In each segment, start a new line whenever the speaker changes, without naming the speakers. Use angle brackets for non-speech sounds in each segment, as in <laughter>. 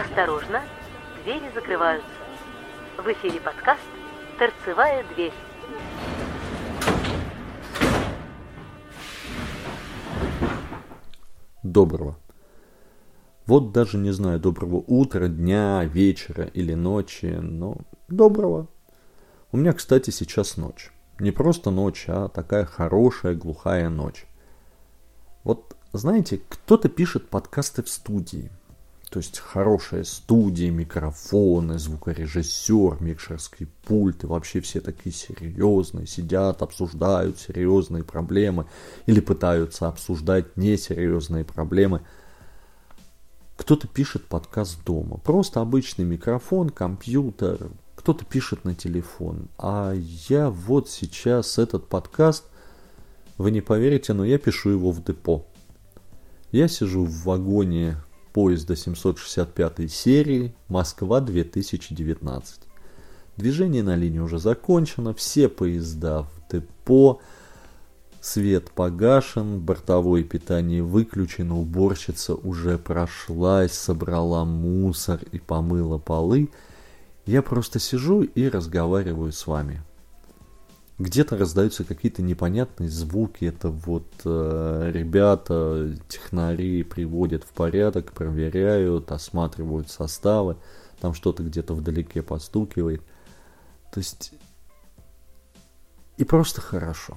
Осторожно, двери закрываются. В эфире подкаст «Торцевая дверь».
Доброго. Вот даже не знаю, доброго утра, дня, вечера или ночи, но доброго. У меня, кстати, сейчас ночь. Не просто ночь, а такая хорошая глухая ночь. Вот знаете, кто-то пишет подкасты в студии. То есть хорошая студия, микрофоны, звукорежиссер, микшерский пульт и вообще все такие серьезные, сидят, обсуждают серьезные проблемы или пытаются обсуждать несерьезные проблемы. Кто-то пишет подкаст дома. Просто обычный микрофон, компьютер, кто-то пишет на телефон. А я вот сейчас этот подкаст, вы не поверите, но я пишу его в депо. Я сижу в вагоне поезда 765 серии Москва 2019. Движение на линии уже закончено, все поезда в депо, свет погашен, бортовое питание выключено, уборщица уже прошлась, собрала мусор и помыла полы. Я просто сижу и разговариваю с вами. Где-то раздаются какие-то непонятные звуки. Это вот э, ребята, технари приводят в порядок, проверяют, осматривают составы. Там что-то где-то вдалеке постукивает. То есть и просто хорошо.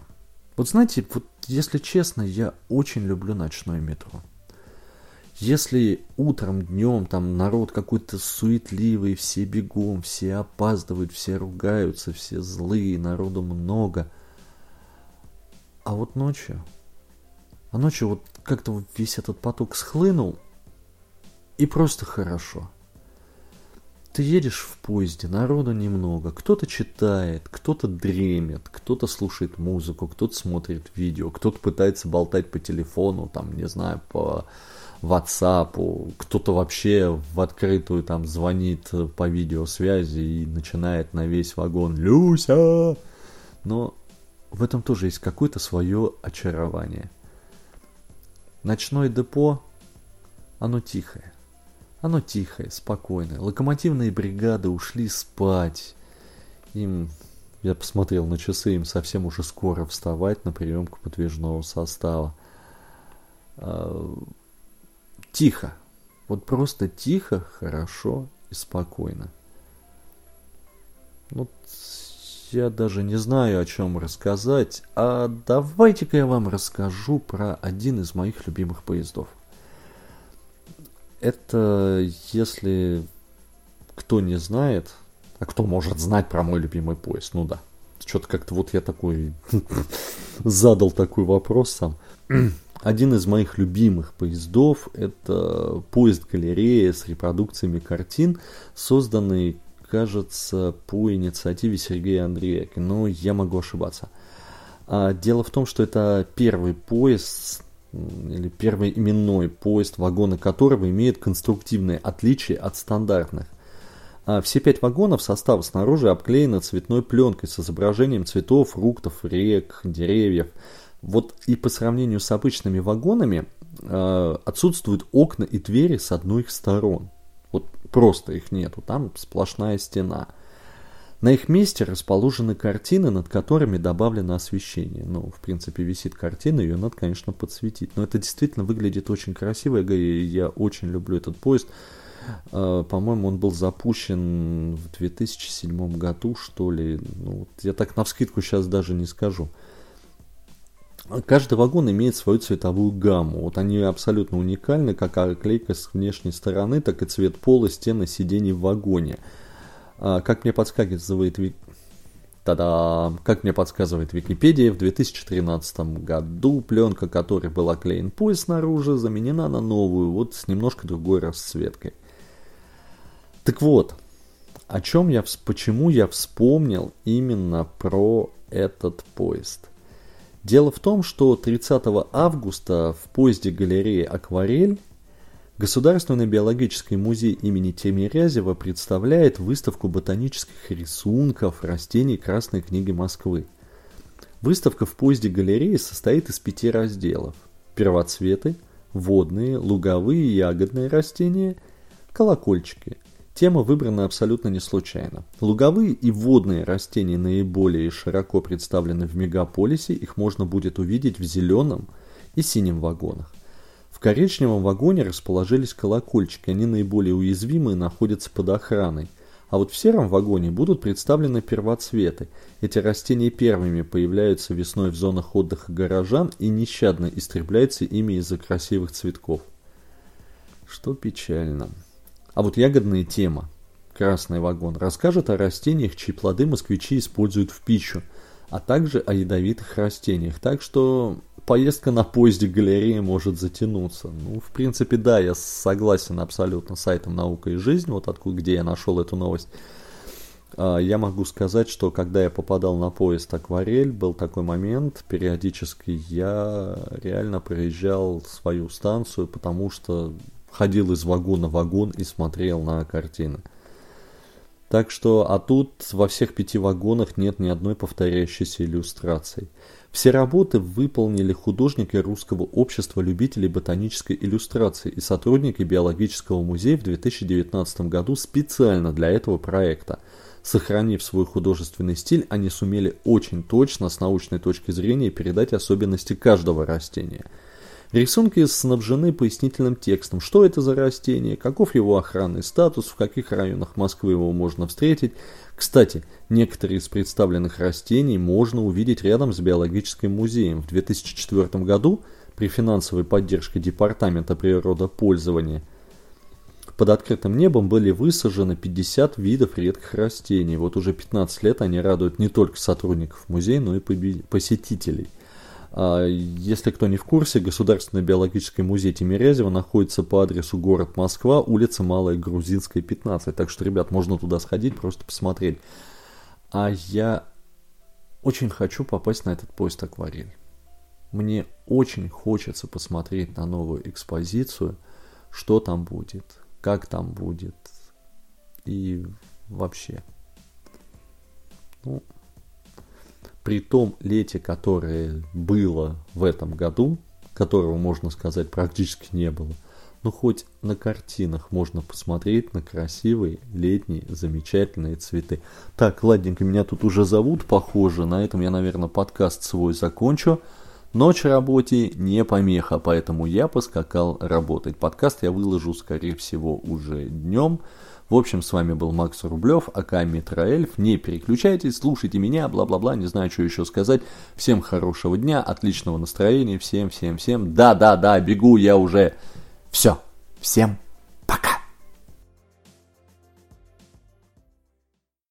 Вот знаете, вот если честно, я очень люблю ночное метро. Если утром, днем там народ какой-то суетливый, все бегом, все опаздывают, все ругаются, все злые, народу много. А вот ночью, а ночью вот как-то весь этот поток схлынул, и просто хорошо. Ты едешь в поезде, народу немного, кто-то читает, кто-то дремет, кто-то слушает музыку, кто-то смотрит видео, кто-то пытается болтать по телефону, там, не знаю, по WhatsApp, кто-то вообще в открытую там звонит по видеосвязи и начинает на весь вагон «Люся!». Но в этом тоже есть какое-то свое очарование. Ночное депо, оно тихое. Оно тихое, спокойное. Локомотивные бригады ушли спать. Им, я посмотрел на часы, им совсем уже скоро вставать на приемку подвижного состава а, Тихо. Вот просто тихо, хорошо и спокойно. Вот я даже не знаю, о чем рассказать, а давайте-ка я вам расскажу про один из моих любимых поездов. Это, если кто не знает, а кто может знать про мой любимый поезд, ну да. Что-то как-то вот я такой <laughs> задал такой вопрос сам. <clears throat> Один из моих любимых поездов – это поезд-галерея с репродукциями картин, созданный, кажется, по инициативе Сергея Андреевки, но я могу ошибаться. А дело в том, что это первый поезд, или первый именной поезд, вагоны которого имеют конструктивные отличия от стандартных. А все пять вагонов состава снаружи обклеены цветной пленкой с изображением цветов, фруктов, рек, деревьев – вот и по сравнению с обычными вагонами э, отсутствуют окна и двери с одной их сторон. Вот просто их нету, там сплошная стена. На их месте расположены картины, над которыми добавлено освещение. Ну, в принципе, висит картина, ее надо, конечно, подсветить. Но это действительно выглядит очень красиво, и я очень люблю этот поезд. Э, по-моему, он был запущен в 2007 году, что ли. Ну, я так на вскидку сейчас даже не скажу. Каждый вагон имеет свою цветовую гамму. Вот они абсолютно уникальны, как оклейка с внешней стороны, так и цвет пола, стены, сидений в вагоне. А, как мне подсказывает Та-да! Как мне подсказывает Википедия, в 2013 году пленка, которой был оклеен пояс снаружи, заменена на новую, вот с немножко другой расцветкой. Так вот, о чем я, почему я вспомнил именно про этот поезд. Дело в том, что 30 августа в поезде галереи «Акварель» Государственный биологический музей имени Тимирязева представляет выставку ботанических рисунков растений Красной книги Москвы. Выставка в поезде галереи состоит из пяти разделов. Первоцветы, водные, луговые и ягодные растения, Колокольчики. Тема выбрана абсолютно не случайно. Луговые и водные растения наиболее широко представлены в мегаполисе, их можно будет увидеть в зеленом и синем вагонах. Коричневом вагоне расположились колокольчики, они наиболее уязвимые находятся под охраной. А вот в сером вагоне будут представлены первоцветы. Эти растения первыми появляются весной в зонах отдыха горожан и нещадно истребляются ими из-за красивых цветков. Что печально. А вот ягодная тема, красный вагон, расскажет о растениях, чьи плоды москвичи используют в пищу, а также о ядовитых растениях. Так что поездка на поезде галереи может затянуться. Ну, в принципе, да, я согласен абсолютно с сайтом «Наука и жизнь», вот откуда, где я нашел эту новость. А, я могу сказать, что когда я попадал на поезд «Акварель», был такой момент, периодически я реально проезжал свою станцию, потому что ходил из вагона в вагон и смотрел на картины. Так что, а тут во всех пяти вагонах нет ни одной повторяющейся иллюстрации. Все работы выполнили художники Русского общества любителей ботанической иллюстрации и сотрудники Биологического музея в 2019 году специально для этого проекта. Сохранив свой художественный стиль, они сумели очень точно с научной точки зрения передать особенности каждого растения – Рисунки снабжены пояснительным текстом, что это за растение, каков его охранный статус, в каких районах Москвы его можно встретить. Кстати, некоторые из представленных растений можно увидеть рядом с биологическим музеем. В 2004 году при финансовой поддержке Департамента природопользования под открытым небом были высажены 50 видов редких растений. Вот уже 15 лет они радуют не только сотрудников музея, но и посетителей – если кто не в курсе, Государственный биологический музей Тимирязева находится по адресу город Москва, улица Малая Грузинская, 15. Так что, ребят, можно туда сходить, просто посмотреть. А я очень хочу попасть на этот поезд акварель. Мне очень хочется посмотреть на новую экспозицию, что там будет, как там будет и вообще. Ну, при том лете, которое было в этом году, которого, можно сказать, практически не было, но хоть на картинах можно посмотреть на красивые летние замечательные цветы. Так, ладненько, меня тут уже зовут, похоже. На этом я, наверное, подкаст свой закончу. Ночь работе не помеха, поэтому я поскакал работать. Подкаст я выложу, скорее всего, уже днем. В общем, с вами был Макс Рублев, АК Метроэльф. Не переключайтесь, слушайте меня, бла-бла-бла, не знаю, что еще сказать. Всем хорошего дня, отличного настроения, всем, всем, всем. Да-да-да, бегу я уже. Все, всем